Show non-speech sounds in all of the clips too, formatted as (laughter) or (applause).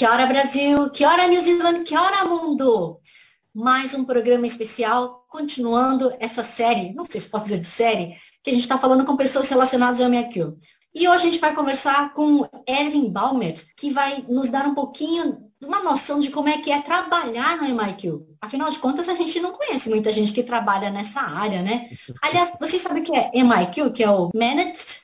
Kia ora, Brasil! Kia ora, New Zealand! Kia ora, mundo! Mais um programa especial, continuando essa série, não sei se pode dizer de série, que a gente está falando com pessoas relacionadas ao MIQ. E hoje a gente vai conversar com Erwin Baumert, que vai nos dar um pouquinho uma noção de como é que é trabalhar no MIQ. Afinal de contas, a gente não conhece muita gente que trabalha nessa área, né? (laughs) Aliás, vocês sabem o que é MIQ, que é o Managed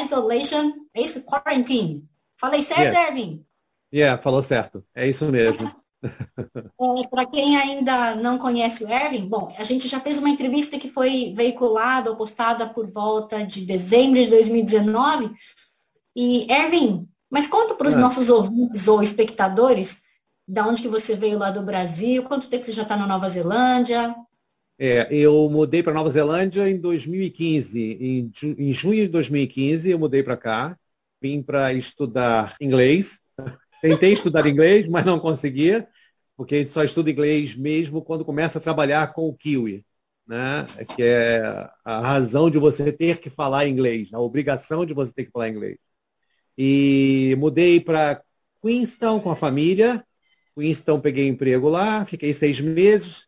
Isolation, é isso? Quarantine. Falei certo, Yeah. Erwin? Yeah, falou certo. É isso mesmo. (laughs) É, Para quem ainda não conhece o Erwin, bom, a gente já fez uma entrevista que foi veiculada ou postada por volta de dezembro de 2019. E, Erwin, mas conta para os Ah. nossos ouvintes ou espectadores da onde que você veio lá do Brasil, quanto tempo você já está na Nova Zelândia? É, eu mudei para Nova Zelândia em 2015. Em, em junho de 2015, eu mudei para cá. Vim para estudar inglês. Tentei estudar inglês, mas não conseguia, porque a gente só estuda inglês mesmo quando começa a trabalhar com o Kiwi, né? Que é a razão de você ter que falar inglês, a obrigação de você ter que falar inglês. E mudei para Queenstown com a família. Queenstown peguei emprego lá, fiquei seis meses.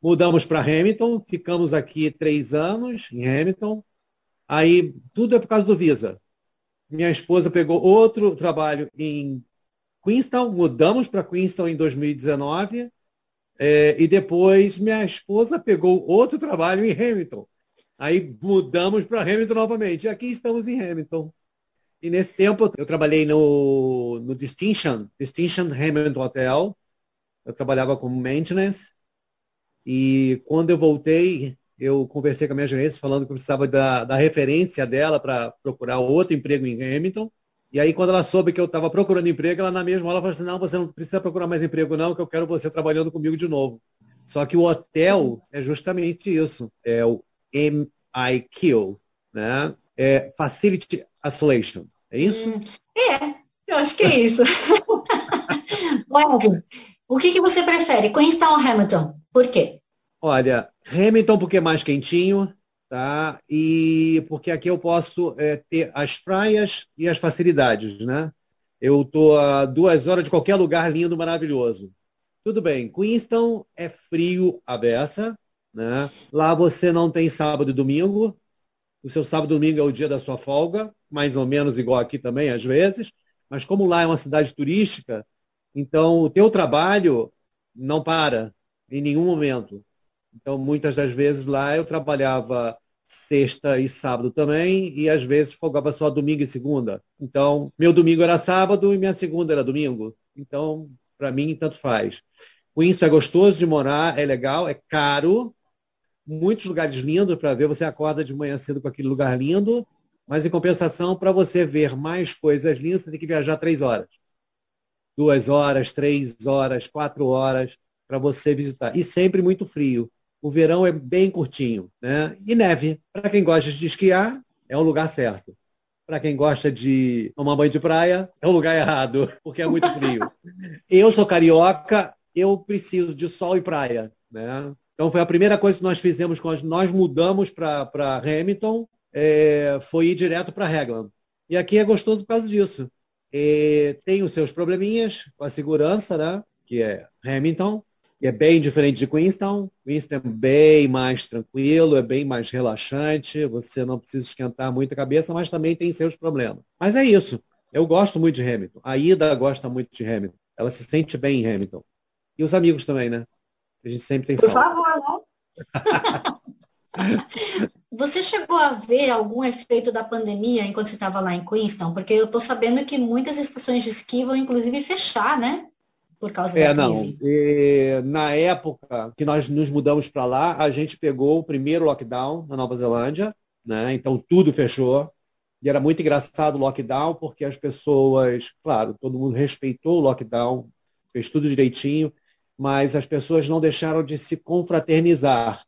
Mudamos para Hamilton, ficamos aqui três anos em Hamilton. Aí tudo é por causa do Visa. Minha esposa pegou outro trabalho em Queenstown, mudamos para Queenstown em 2019. é, e depois minha esposa pegou outro trabalho em Hamilton. Aí mudamos para Hamilton novamente. E aqui estamos em Hamilton. E nesse tempo eu trabalhei no, no Distinction, Distinction Hamilton Hotel. Eu trabalhava como maintenance. E quando eu voltei, eu conversei com a minha gerente falando que eu precisava da, da referência dela para procurar outro emprego em Hamilton. E aí, quando ela soube que eu estava procurando emprego, ela na mesma hora falou assim, não, você não precisa procurar mais emprego não, que eu quero você trabalhando comigo de novo. Só que o hotel é justamente isso, é o MIQ, né? É Facility Isolation, é isso? Hum, é, eu acho que é isso. (laughs) Erwin, o que, que você prefere, Queenstown ou Hamilton? Por quê? Olha, Hamilton porque é mais quentinho, tá? E porque aqui eu posso é, ter as praias e as facilidades, né? Eu tô a duas horas de qualquer lugar lindo, maravilhoso. Tudo bem, Queenstown é frio a beça, né? Lá você não tem sábado e domingo. O seu sábado e domingo é o dia da sua folga, mais ou menos igual aqui também, às vezes. Mas como lá é uma cidade turística, então o teu trabalho não para em nenhum momento. Então, muitas das vezes lá eu trabalhava sexta e sábado também, e às vezes folgava só domingo e segunda. Então, meu domingo era sábado e minha segunda era domingo. Então, para mim, tanto faz. O Isso é gostoso de morar, é legal, é caro, muitos lugares lindos para ver. Você acorda de manhã cedo com aquele lugar lindo, mas em compensação, para você ver mais coisas lindas, você tem que viajar três horas. Duas horas, três horas, quatro horas para você visitar. E sempre muito frio. O verão é bem curtinho, né? E neve. Para quem gosta de esquiar, é o lugar certo. Para quem gosta de tomar banho de praia, é o lugar errado, porque é muito frio. (laughs) eu sou carioca, eu preciso de sol e praia, né? Então foi a primeira coisa que nós fizemos quando nós mudamos para Hamilton, é, foi ir direto para Raglan. E aqui é gostoso por causa disso. É, tem os seus probleminhas com a segurança, né? Que é Hamilton, que é bem diferente de Queenstown. Queenstown é bem mais tranquilo, é bem mais relaxante, você não precisa esquentar muito a cabeça, mas também tem seus problemas. Mas é isso. Eu gosto muito de Hamilton. A Ida gosta muito de Hamilton. Ela se sente bem em Hamilton. E os amigos também, né? A gente sempre tem Por falta. favor, né? (laughs) Você chegou a ver algum efeito da pandemia enquanto você estava lá em Queenstown? Porque eu estou sabendo que muitas estações de esqui vão, inclusive, fechar, né? Por causa É, da não. crise. E, na época que nós nos mudamos para lá, a gente pegou o primeiro lockdown na Nova Zelândia, né? Então tudo fechou. E era muito engraçado o lockdown, porque as pessoas, claro, todo mundo respeitou o lockdown, fez tudo direitinho, mas as pessoas não deixaram de se confraternizar.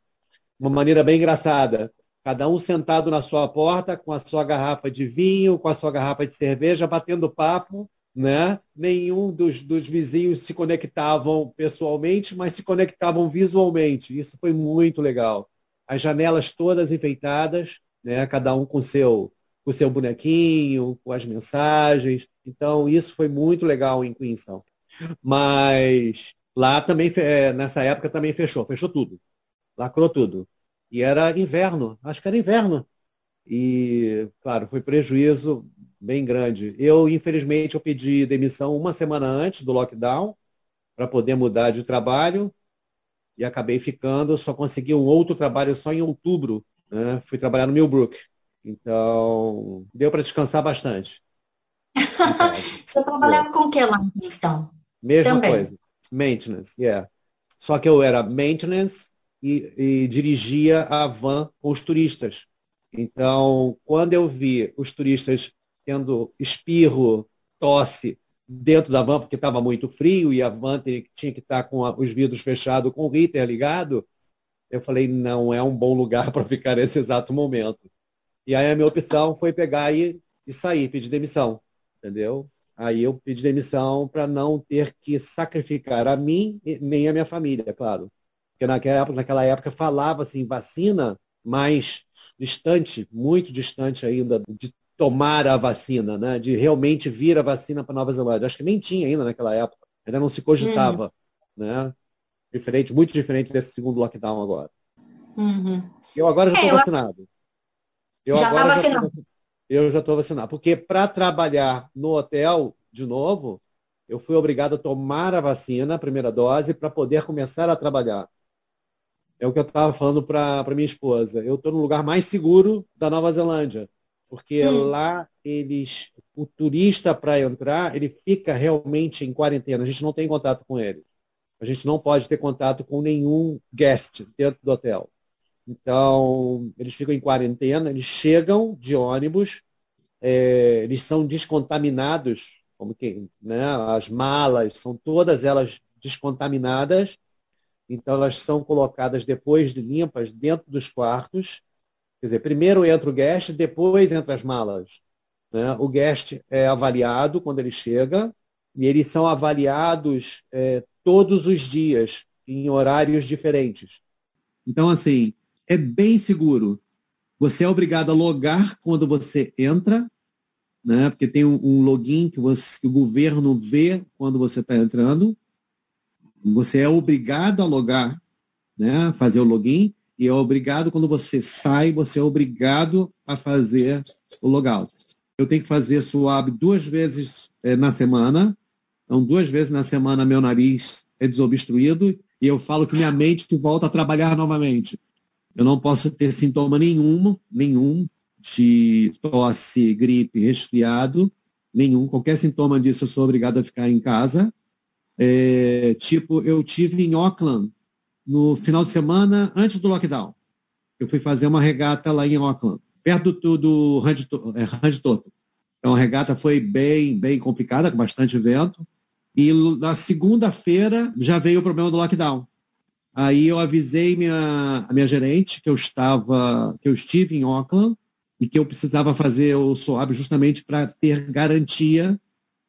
Uma maneira bem engraçada. Cada um sentado na sua porta, com a sua garrafa de vinho, com a sua garrafa de cerveja, batendo papo, né? Nenhum dos, dos vizinhos se conectavam pessoalmente, mas se conectavam visualmente. Isso foi muito legal. As janelas todas enfeitadas, né? Cada um com seu com seu bonequinho, com as mensagens. Então isso foi muito legal em Queenstown. Mas lá também é, nessa época também fechou, fechou tudo, lacrou tudo. E era inverno, acho que era inverno. E, claro, foi prejuízo bem grande. Eu, infelizmente, eu pedi demissão uma semana antes do lockdown para poder mudar de trabalho e acabei ficando. Só consegui um outro trabalho só em outubro. Né? Fui trabalhar no Millbrook. Então, deu para descansar bastante. (laughs) Você trabalhava com o que lá em questão? Mesma Também. coisa. Maintenance, yeah. Só que eu era maintenance e, e dirigia a van com os turistas. Então, quando eu vi os turistas tendo espirro, tosse dentro da van, porque estava muito frio e a van tinha que estar com os vidros fechados, com o heater ligado, eu falei, não é um bom lugar (laughs) para ficar nesse exato momento. E aí a minha opção foi pegar e, e sair, pedir demissão, entendeu? Aí eu pedi demissão para não ter que sacrificar a mim nem a minha família, claro. Porque naquela época, naquela época falava assim, vacina mais distante, muito distante ainda de tomar a vacina, né? de realmente vir a vacina para Nova Zelândia. Acho que nem tinha ainda naquela época, ainda não se cogitava. Uhum. Né? Diferente, muito diferente desse segundo lockdown agora. Uhum. Eu agora já estou é, vacinado. Eu já está vacinado? eu já estou vacinado. Porque para trabalhar no hotel, de novo, eu fui obrigado a tomar a vacina, a primeira dose, para poder começar a trabalhar. É o que eu estava falando para minha esposa. Eu estou no lugar mais seguro da Nova Zelândia porque hum. lá eles, o turista para entrar, ele fica realmente em quarentena. A gente não tem contato com ele. A gente não pode ter contato com nenhum guest dentro do hotel. Então, eles ficam em quarentena, eles chegam de ônibus, é, eles são descontaminados, como que, né, as malas são todas elas descontaminadas, então elas são colocadas depois de limpas dentro dos quartos Quer dizer, primeiro entra o guest, depois entra as malas. Né? O guest é avaliado quando ele chega e eles são avaliados é, todos os dias, em horários diferentes. Então, assim, é bem seguro. Você é obrigado a logar quando você entra, né? porque tem um, um login que, você, que o governo vê quando você está entrando. Você é obrigado a logar, né? fazer o login. E é obrigado, quando você sai, você é obrigado a fazer o logout. Eu tenho que fazer swab duas vezes é, na semana. Então, duas vezes na semana, meu nariz é desobstruído e eu falo que minha mente volta a trabalhar novamente. Eu não posso ter sintoma nenhum, nenhum de tosse, gripe, resfriado, nenhum. Qualquer sintoma disso, eu sou obrigado a ficar em casa. É, tipo, eu tive em Auckland no final de semana antes do lockdown. Eu fui fazer uma regata lá em Auckland, perto do, do Randy Toto. Então a regata foi bem, bem complicada, com bastante vento. E na segunda-feira já veio o problema do lockdown. Aí eu avisei minha, a minha gerente que eu estava, que eu estive em Auckland e que eu precisava fazer o SOAB justamente para ter garantia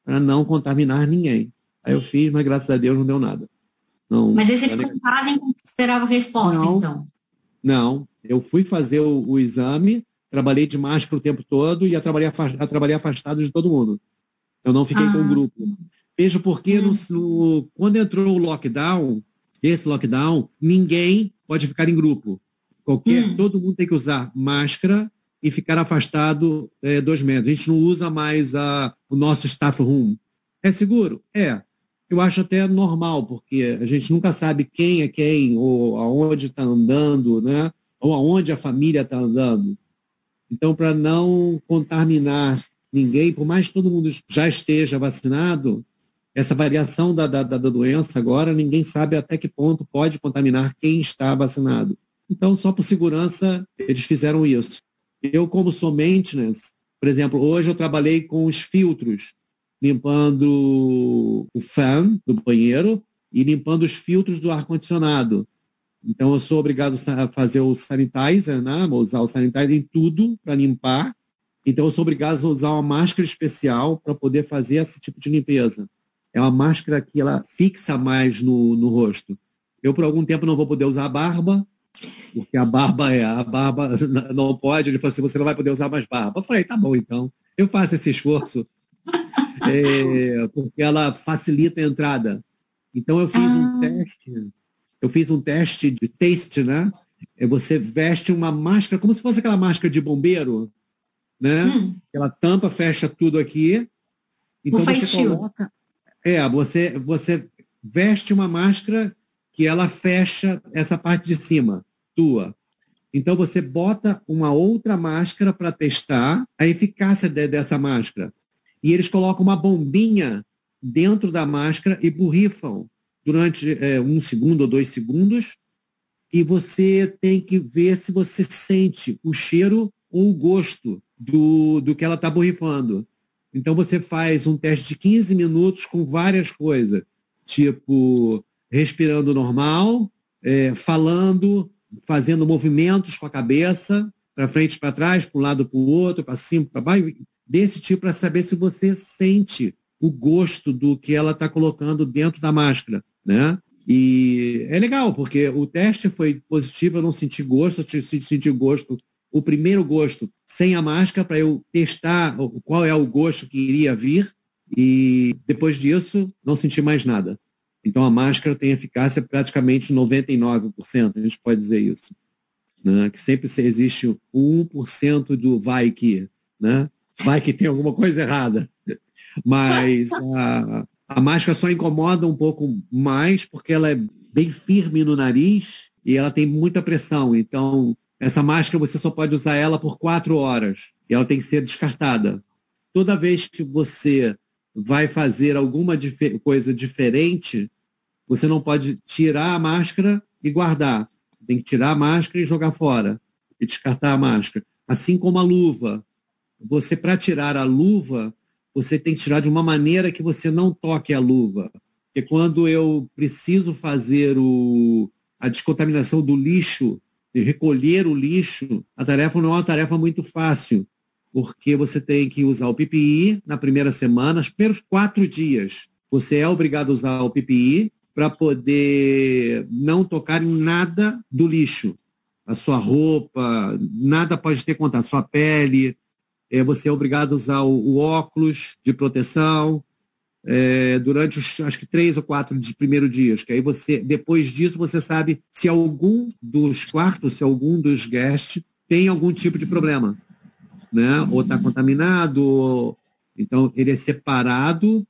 para não contaminar ninguém. Aí eu fiz, mas graças a Deus não deu nada. Não, Mas aí você ficou em casa enquanto esperava a resposta, não, então? Não, eu fui fazer o, o, exame, trabalhei de máscara o tempo todo e a trabalhar, a trabalhar afastado de todo mundo. Eu não fiquei ah. com o grupo. Veja porque hum. no, no, quando entrou o lockdown, esse lockdown, ninguém pode ficar em grupo. Qualquer, hum. Todo mundo tem que usar máscara e ficar afastado é, dois metros. A gente não usa mais a, o nosso staff room. É seguro? É eu acho até normal, porque a gente nunca sabe quem é quem, ou aonde está andando, né? ou aonde a família está andando. Então, para não contaminar ninguém, por mais que todo mundo já esteja vacinado, essa variação da, da, da doença agora, ninguém sabe até que ponto pode contaminar quem está vacinado. Então, só por segurança, eles fizeram isso. Eu, como sou maintenance, Por exemplo, hoje eu trabalhei com os filtros, limpando o fan do banheiro e limpando os filtros do ar-condicionado. Então, eu sou obrigado a fazer o sanitizer, né? usar o sanitizer em tudo para limpar. Então, eu sou obrigado a usar uma máscara especial para poder fazer esse tipo de limpeza. É uma máscara que ela fixa mais no, no rosto. Eu, por algum tempo, não vou poder usar a barba, porque a barba é, a barba (laughs) não pode. Ele falou assim: você não vai poder usar mais barba. Eu falei: tá bom, então. Eu faço esse esforço, é, porque ela facilita a entrada. Então, eu fiz ah. um teste, eu fiz um teste de taste, né? É você veste uma máscara, como se fosse aquela máscara de bombeiro, né? Hum. Ela tampa, fecha tudo aqui. Então, você coloca. É, você, você veste uma máscara que ela fecha essa parte de cima, tua. Então você bota uma outra máscara para testar a eficácia de, dessa máscara. E eles colocam uma bombinha dentro da máscara e borrifam durante é, um segundo ou dois segundos. E você tem que ver se você sente o cheiro ou o gosto do, do que ela está borrifando. Então você faz um teste de 15 minutos com várias coisas, tipo respirando normal, é, falando, fazendo movimentos com a cabeça, para frente, para trás, para um lado, para o outro, para cima, para baixo, desse tipo, para saber se você sente o gosto do que ela está colocando dentro da máscara, né? E é legal, porque o teste foi positivo, eu não senti gosto, eu senti gosto, o primeiro gosto sem a máscara, para eu testar qual é o gosto que iria vir, e depois disso não senti mais nada. Então, a máscara tem eficácia praticamente 99%, a gente pode dizer isso. Né? Que sempre existe o 1% do vai que, né? Vai que tem alguma coisa errada. Mas (laughs) a, a máscara só incomoda um pouco mais porque ela é bem firme no nariz e ela tem muita pressão. Então, essa máscara você só pode usar ela por quatro horas e ela tem que ser descartada. Toda vez que você vai fazer alguma dif coisa diferente, você não pode tirar a máscara e guardar. Tem que tirar a máscara e jogar fora e descartar a máscara. Assim como a luva. Você, para tirar a luva, você tem que tirar de uma maneira que você não toque a luva. Porque quando eu preciso fazer o, a descontaminação do lixo, de recolher o lixo, a tarefa não é uma tarefa muito fácil porque você tem que usar o PPI na primeira semana, os primeiros quatro dias. Você é obrigado a usar o PPI para poder não tocar em nada do lixo. A sua roupa, nada pode ter contato, sua pele. É, você é obrigado a usar o, o óculos de proteção é, durante os, acho que três ou quatro de primeiros dias. Que aí você, depois disso, você sabe se algum dos quartos, se algum dos guests tem algum tipo de problema né? ou está contaminado. Então, ele é separado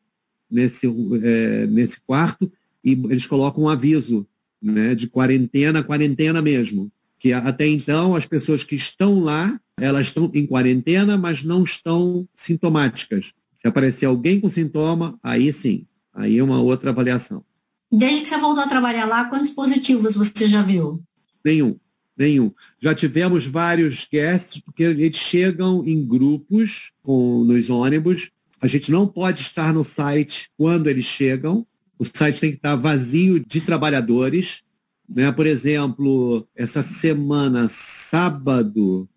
nesse, é, nesse quarto e eles colocam um aviso né, de quarentena, quarentena mesmo. Que até então as pessoas que estão lá, elas estão em quarentena, mas não estão sintomáticas. Se aparecer alguém com sintoma, aí sim, aí é uma outra avaliação. Desde que você voltou a trabalhar lá, quantos positivos você já viu? Nenhum nenhum. Já tivemos vários guests, porque eles chegam em grupos com, nos ônibus. A gente não pode estar no site quando eles chegam. O site tem que estar vazio de trabalhadores. Né? Por exemplo, essa semana, sábado,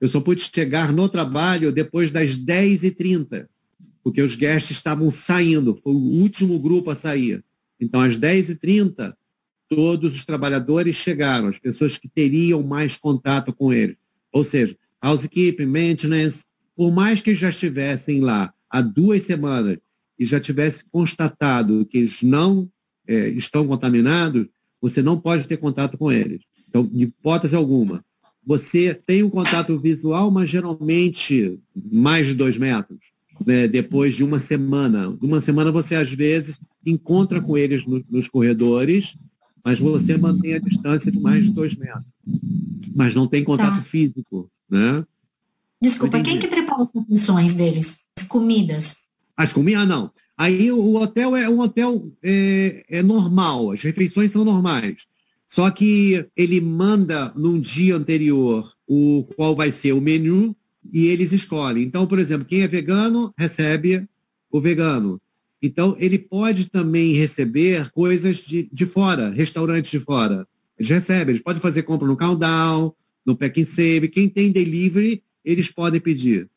eu só pude chegar no trabalho depois das 10h30, porque os guests estavam saindo, foi o último grupo a sair. Então, às 10h30, todos os trabalhadores chegaram, as pessoas que teriam mais contato com ele. Ou seja, housekeeping, maintenance, por mais que já estivessem lá há duas semanas e já tivesse constatado que eles não é, estão contaminados, você não pode ter contato com eles. Então, de hipótese alguma. Você tem um contato visual, mas geralmente mais de dois metros. Né, depois de uma semana. Uma semana você, às vezes, encontra com eles no, nos corredores mas você mantém a distância de mais de dois metros. Mas não tem contato tá. físico, né? Desculpa, quem que prepara as refeições deles? As comidas? As comidas, ah, não. Aí o hotel é um hotel é, é normal, as refeições são normais. Só que ele manda num dia anterior o qual vai ser o menu e eles escolhem. Então, por exemplo, quem é vegano recebe o vegano. Então, ele pode também receber coisas de, de fora, restaurantes de fora. Eles recebem, eles podem fazer compra no Countdown, no Pack and Save. Quem tem delivery, eles podem pedir.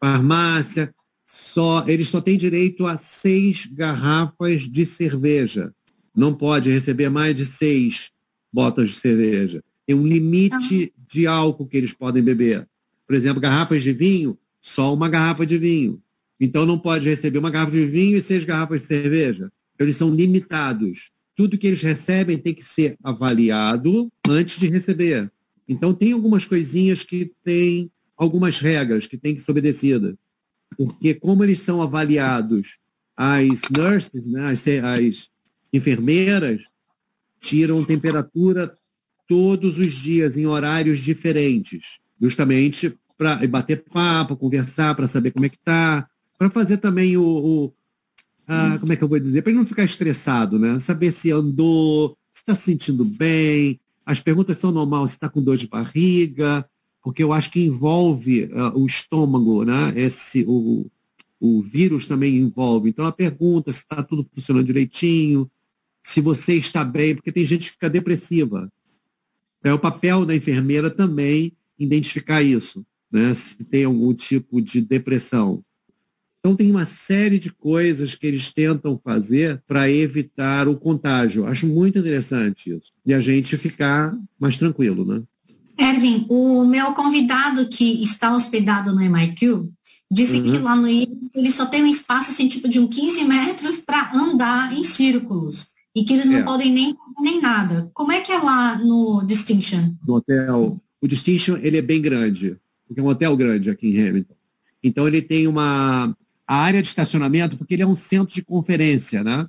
Farmácia, só, eles só têm direito a seis garrafas de cerveja. Não pode receber mais de seis botas de cerveja. Tem um limite de álcool que eles podem beber. Por exemplo, garrafas de vinho, só uma garrafa de vinho. Então não pode receber uma garrafa de vinho e seis garrafas de cerveja. Então, eles são limitados. Tudo que eles recebem tem que ser avaliado antes de receber. Então tem algumas coisinhas que têm algumas regras que têm que ser obedecidas. Porque como eles são avaliados, as nurses, né, as, as enfermeiras, tiram temperatura todos os dias em horários diferentes, justamente para bater papo, conversar, para saber como é que está, para fazer também o, o a, como é que eu vou dizer, para não ficar estressado, né? Saber se andou, se está se sentindo bem, as perguntas são normais, se está com dor de barriga, porque eu acho que envolve uh, o estômago, né? Esse, o, o vírus também envolve. Então ela pergunta se está tudo funcionando direitinho, se você está bem, porque tem gente que fica depressiva. Então, é o papel da enfermeira também identificar isso, né? se tem algum tipo de depressão. Então, tem uma série de coisas que eles tentam fazer para evitar o contágio. Acho muito interessante isso. E a gente ficar mais tranquilo, né? Erwin, o meu convidado que está hospedado no MIQ disse uhum. que lá no ele só tem um espaço assim, tipo de uns 15 metros para andar em círculos e que eles não é. podem nem nem nada. Como é que é lá no Distinction? No hotel, o Distinction ele é bem grande, porque é um hotel grande aqui em Hamilton. Então ele tem uma a área de estacionamento, porque ele é um centro de conferência, né?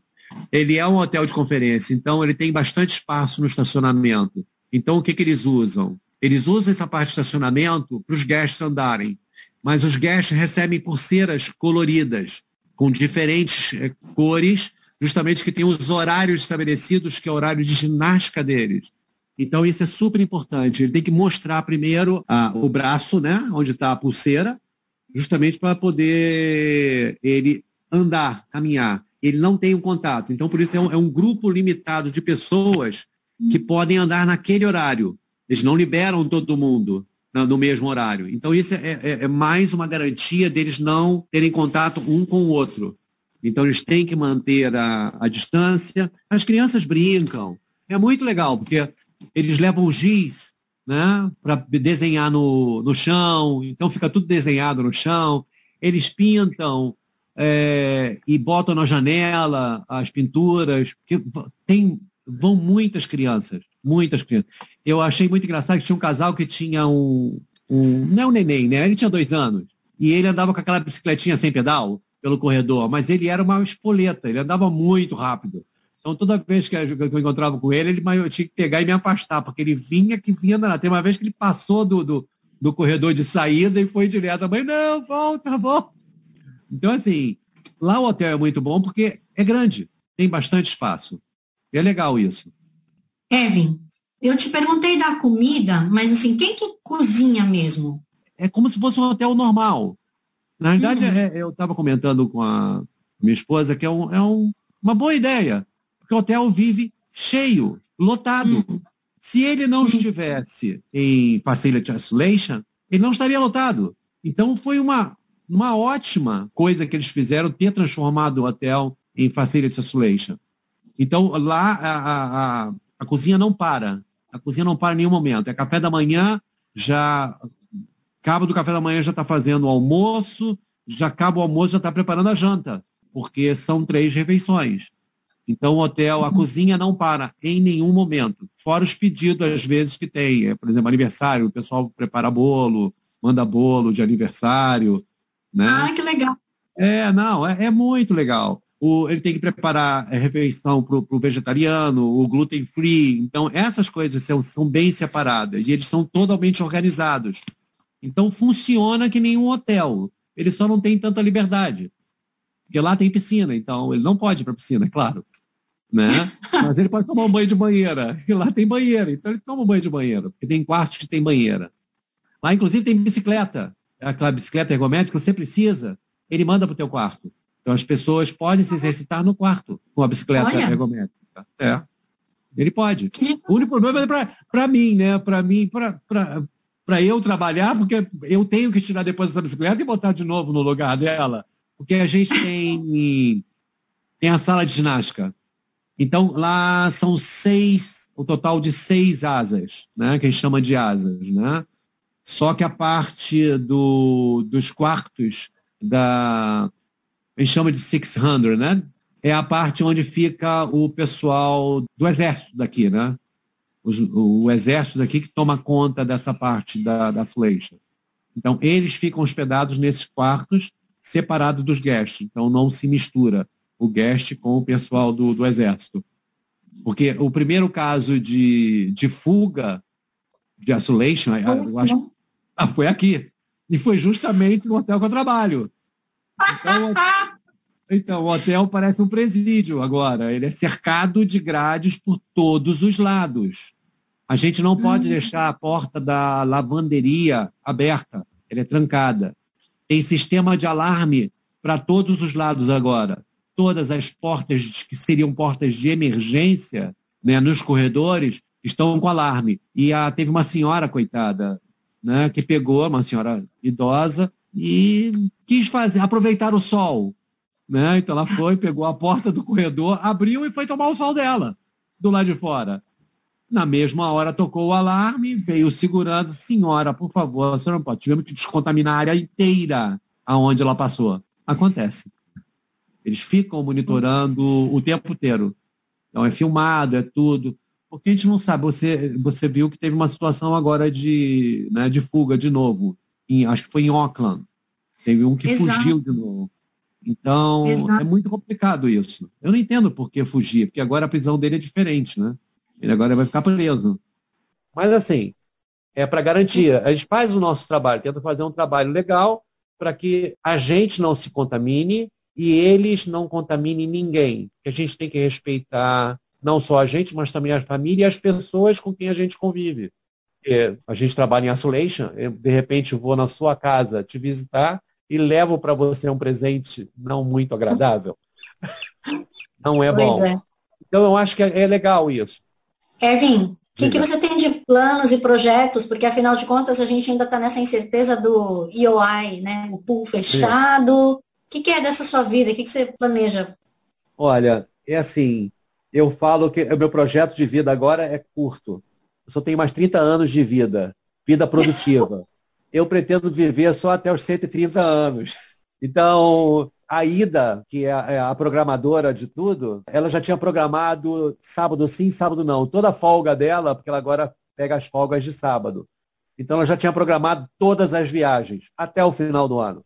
Ele é um hotel de conferência, então ele tem bastante espaço no estacionamento. Então o que, que eles usam? Eles usam essa parte de estacionamento para os guests andarem, mas os guests recebem pulseiras coloridas, com diferentes é, cores, justamente que tem os horários estabelecidos, que é o horário de ginástica deles. Então, isso é super importante. Ele tem que mostrar primeiro a, o braço, né, onde está a pulseira, justamente para poder ele andar, caminhar. Ele não tem um contato. Então, por isso, é um, é um grupo limitado de pessoas que podem andar naquele horário. Eles não liberam todo mundo no mesmo horário. Então, isso é, é, é mais uma garantia deles não terem contato um com o outro. Então, eles têm que manter a, a distância. As crianças brincam. É muito legal, porque eles levam giz né, para desenhar no, no chão, então fica tudo desenhado no chão. Eles pintam é, e botam na janela as pinturas, porque tem, vão muitas crianças, muitas crianças. Eu achei muito engraçado que tinha um casal que tinha um, um não é um neném, né? Ele tinha dois anos. E ele andava com aquela bicicletinha sem pedal pelo corredor, mas ele era uma espoleta, ele andava muito rápido. Então, toda vez que eu encontrava com ele, ele eu tinha que pegar e me afastar, porque ele vinha que vinha na Tem uma vez que ele passou do, do, do corredor de saída e foi direto. A mãe, não, volta, volta. Então, assim, lá o hotel é muito bom porque é grande, tem bastante espaço. E é legal isso. Kevin, eu te perguntei da comida, mas assim, quem que cozinha mesmo? É como se fosse um hotel normal. Na verdade, uhum. é, eu estava comentando com a minha esposa que é, um, é um, uma boa ideia, porque o hotel vive cheio, lotado. Uhum. Se ele não uhum. estivesse em Facility Isolation, ele não estaria lotado. Então foi uma, uma ótima coisa que eles fizeram ter transformado o hotel em Facility Isolation. Então lá a, a, a cozinha não para. A cozinha não para em nenhum momento. É café da manhã, já Cabo do café da manhã já está fazendo o almoço, já acaba o almoço, já está preparando a janta, porque são três refeições. Então, o hotel, a uhum. cozinha não para em nenhum momento. Fora os pedidos, às vezes, que tem. É, por exemplo, aniversário, o pessoal prepara bolo, manda bolo de aniversário. Né? Ah, que legal. É, não, é, é muito legal. O, ele tem que preparar a refeição para o vegetariano, o gluten free. Então, essas coisas são, são bem separadas e eles são totalmente organizados. Então funciona que nenhum hotel. Ele só não tem tanta liberdade. Porque lá tem piscina, então ele não pode ir para a piscina, é claro. Né? (laughs) Mas ele pode tomar um banho de banheira. E lá tem banheira, então ele toma um banho de banheira, porque tem quartos que tem banheira. Lá, inclusive, tem bicicleta. aquela bicicleta ergométrica, você precisa, ele manda para o teu quarto. Então as pessoas podem se exercitar no quarto com a bicicleta Olha. ergométrica. É. Ele pode. O único problema é para mim, né? Para mim, para eu trabalhar, porque eu tenho que tirar depois essa bicicleta e botar de novo no lugar dela. Porque a gente tem, tem a sala de ginástica. Então, lá são seis, o total de seis asas, né? Que a gente chama de asas, né? Só que a parte do, dos quartos da. A gente chama de 600, né? É a parte onde fica o pessoal do exército daqui, né? O, o exército daqui que toma conta dessa parte da, da Flecha. Então, eles ficam hospedados nesses quartos separados dos guests. Então, não se mistura o guest com o pessoal do, do exército. Porque o primeiro caso de, de fuga de Isolation, eu acho, ah, foi aqui. E foi justamente no hotel que eu trabalho. Então, então, o hotel parece um presídio agora. Ele é cercado de grades por todos os lados. A gente não pode hum. deixar a porta da lavanderia aberta. Ela é trancada. Tem sistema de alarme para todos os lados agora. Todas as portas que seriam portas de emergência né, nos corredores estão com alarme. E a, teve uma senhora, coitada, né, que pegou, uma senhora idosa, e quis fazer, aproveitar o sol. Né? Então ela foi, pegou a porta do corredor, abriu e foi tomar o sol dela, do lado de fora. Na mesma hora tocou o alarme, veio segurando, senhora, por favor, a senhora não pode, tivemos que descontaminar a área inteira aonde ela passou. Acontece. Eles ficam monitorando o tempo inteiro. Então é filmado, é tudo. Porque a gente não sabe, você, você viu que teve uma situação agora de, né, de fuga de novo. Em, acho que foi em Auckland. Teve um que Exato. fugiu de novo. Então, Exato. é muito complicado isso. Eu não entendo por que fugir, porque agora a prisão dele é diferente, né? Ele agora vai ficar preso. Mas assim, é para garantia. A gente faz o nosso trabalho, tenta fazer um trabalho legal para que a gente não se contamine e eles não contaminem ninguém. Que a gente tem que respeitar não só a gente, mas também a família e as pessoas com quem a gente convive. Porque a gente trabalha em isolation, eu, de repente vou na sua casa te visitar e levo para você um presente não muito agradável. (laughs) não é pois bom. É. Então eu acho que é, é legal isso. Kevin, o que, que, você tem de planos e projetos? Porque, afinal de contas, a gente ainda está nessa incerteza do EOI, né? o pool fechado. O que, que, é dessa sua vida? O que, que, você planeja? Olha, é assim, eu falo que o meu projeto de vida agora é curto. Eu só tenho mais 30 anos de vida, vida produtiva. (laughs) eu pretendo viver só até os 130 anos. Então, a Ida, que é a, é a, programadora de tudo, ela já tinha programado sábado sim, sábado não. Toda a folga dela, porque ela agora pega as folgas de sábado. Então, ela já tinha programado todas as viagens até o final do ano.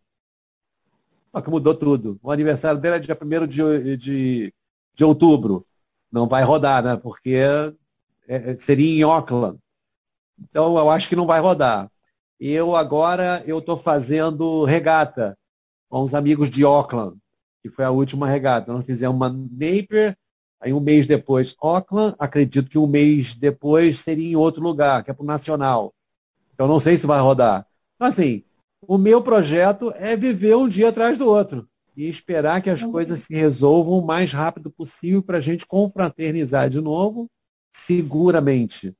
Só que mudou tudo. O aniversário dela é dia 1 de, de, de outubro não vai rodar, né? Porque é, é, seria em Auckland. Então eu acho que não vai rodar. Eu agora eu estou fazendo regata com os amigos de Auckland, que foi a última regata. Nós fizemos uma Napier, aí um mês depois Auckland, acredito que um mês depois seria em outro lugar, que é para o Nacional. Então não sei se vai rodar. Então, assim, o meu projeto é viver um dia atrás do outro e esperar que as coisas se resolvam o mais rápido possível para a gente confraternizar de novo, seguramente.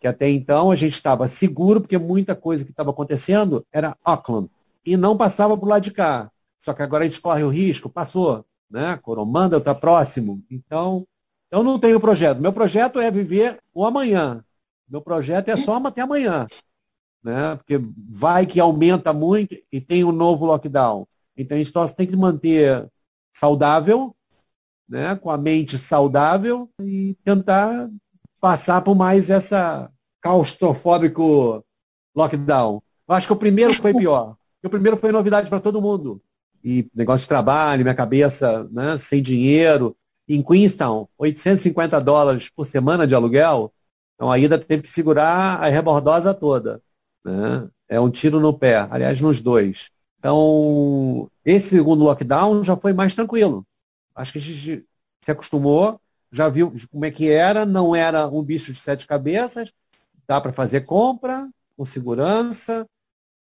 Que até então a gente estava seguro, porque muita coisa que estava acontecendo era Auckland. E não passava por lado de cá. Só que agora a gente corre o risco, passou. Né? Coromandel está próximo. Então, eu não tenho projeto. Meu projeto é viver o amanhã. Meu projeto é só até amanhã. Né? Porque vai que aumenta muito e tem um novo lockdown. Então a gente tem que manter saudável, né, com a mente saudável e tentar passar por mais essa claustrofóbico lockdown. Eu acho que o primeiro foi pior. O primeiro foi novidade para todo mundo. E negócio de trabalho, minha cabeça né, sem dinheiro. Em Queenstown, 850 dólares por semana de aluguel. Então a ida teve que segurar a rebordosa toda. Né? É um tiro no pé, aliás, nos dois. Então, esse segundo lockdown já foi mais tranquilo. Acho que a gente se acostumou, já viu como é que era, não era um bicho de sete cabeças, dá para fazer compra com segurança,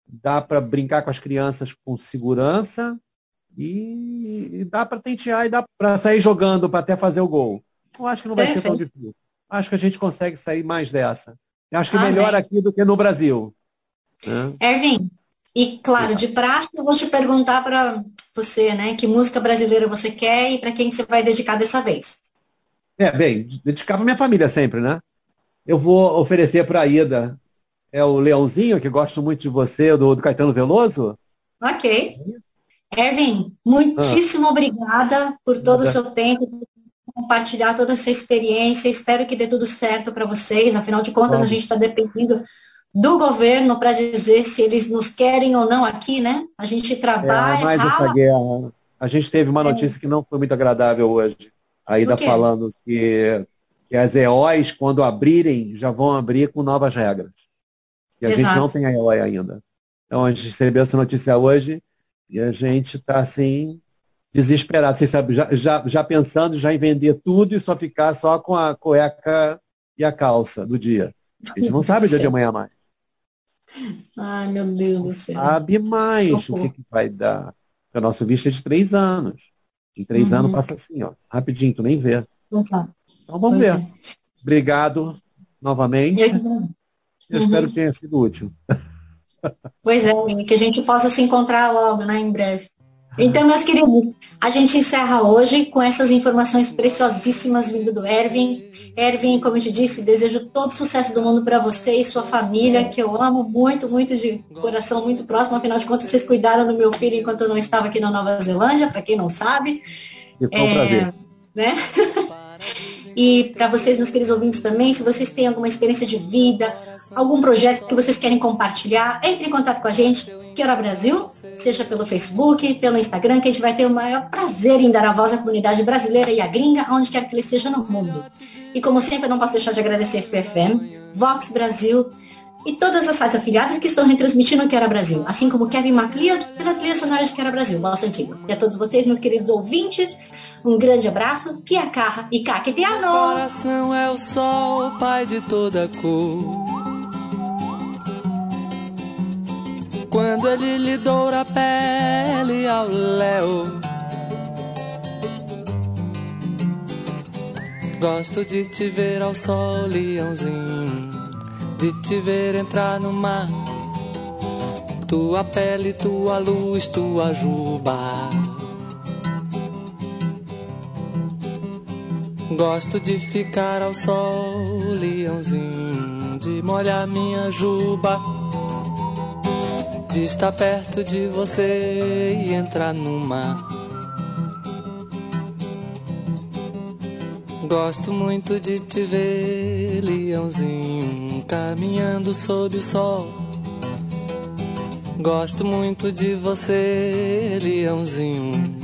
dá para brincar com as crianças com segurança e, e dá para tentear e dá para sair jogando para até fazer o gol. Eu acho que não vai Perfeito. ser tão difícil. Acho que a gente consegue sair mais dessa. Eu acho que Amém. melhor aqui do que no Brasil. Né? Ervin, e claro, de praxe eu vou te perguntar para você, né, que música brasileira você quer e para quem você vai dedicar dessa vez. É, bem, dedicar para minha família sempre, né? Eu vou oferecer para a Ida é o Leãozinho, que gosto muito de você, do, do Caetano Veloso. Ok. Ervin, muitíssimo ah. obrigada por todo Nada. o seu tempo, por compartilhar toda essa experiência. Espero que dê tudo certo para vocês. Afinal de contas, Bom. a gente está dependendo do governo para dizer se eles nos querem ou não aqui, né? A gente trabalha. É, mais essa guerra. A gente teve uma é. notícia é. que não foi muito agradável hoje. Ainda falando que, que as EOs, quando abrirem, já vão abrir com novas regras. E a Exato. gente não tem a EOI ainda. Então a gente recebeu essa notícia hoje e a gente está assim, desesperado, você sabe, já, já, já pensando já em vender tudo e só ficar só com a cueca e a calça do dia. A gente não sabe o dia de amanhã mais. Ai, meu Deus do céu. Sabe mais Socorro. o que, que, vai dar. O nosso visto é de três anos. Em três uhum. anos passa assim, ó. Rapidinho, tu nem vê. Então, tá. então vamos pois ver. É. Obrigado novamente. Eu, Eu uhum. espero que tenha sido útil. (laughs) Pois é, que a gente possa se encontrar logo, né, em breve. Então, meus queridos, a gente encerra hoje com essas informações preciosíssimas vindo do Ervin. Ervin, como eu te disse, desejo todo sucesso do mundo para você e sua família, que eu amo muito, muito de coração muito próximo. Afinal de contas, vocês cuidaram do meu filho enquanto eu não estava aqui na Nova Zelândia, para quem não sabe. E foi um é, prazer. Né? (laughs) E para vocês, meus queridos ouvintes também, se vocês têm alguma experiência de vida, algum projeto que vocês querem compartilhar, entre em contato com a gente, Quero Brasil, seja pelo Facebook, pelo Instagram, que a gente vai ter o maior prazer em dar a voz à comunidade brasileira e à gringa, onde quer que ele esteja no mundo. E como sempre, eu não posso deixar de agradecer FPFM, Vox Brasil, e todas as sites afiliadas que estão retransmitindo Quero Brasil, assim como Kevin MacLeod pela trilha sonora de Quero Brasil, nossa antiga. E a todos vocês, meus queridos ouvintes, um grande abraço, Piacarra e Caqueteano! Meu coração é o sol, pai de toda cor. Quando ele lhe doura a pele ao léu. Gosto de te ver ao sol, leãozinho. De te ver entrar no mar. Tua pele, tua luz, tua juba. Gosto de ficar ao sol, leãozinho, de molhar minha juba, de estar perto de você e entrar no mar. Gosto muito de te ver, leãozinho, caminhando sob o sol. Gosto muito de você, leãozinho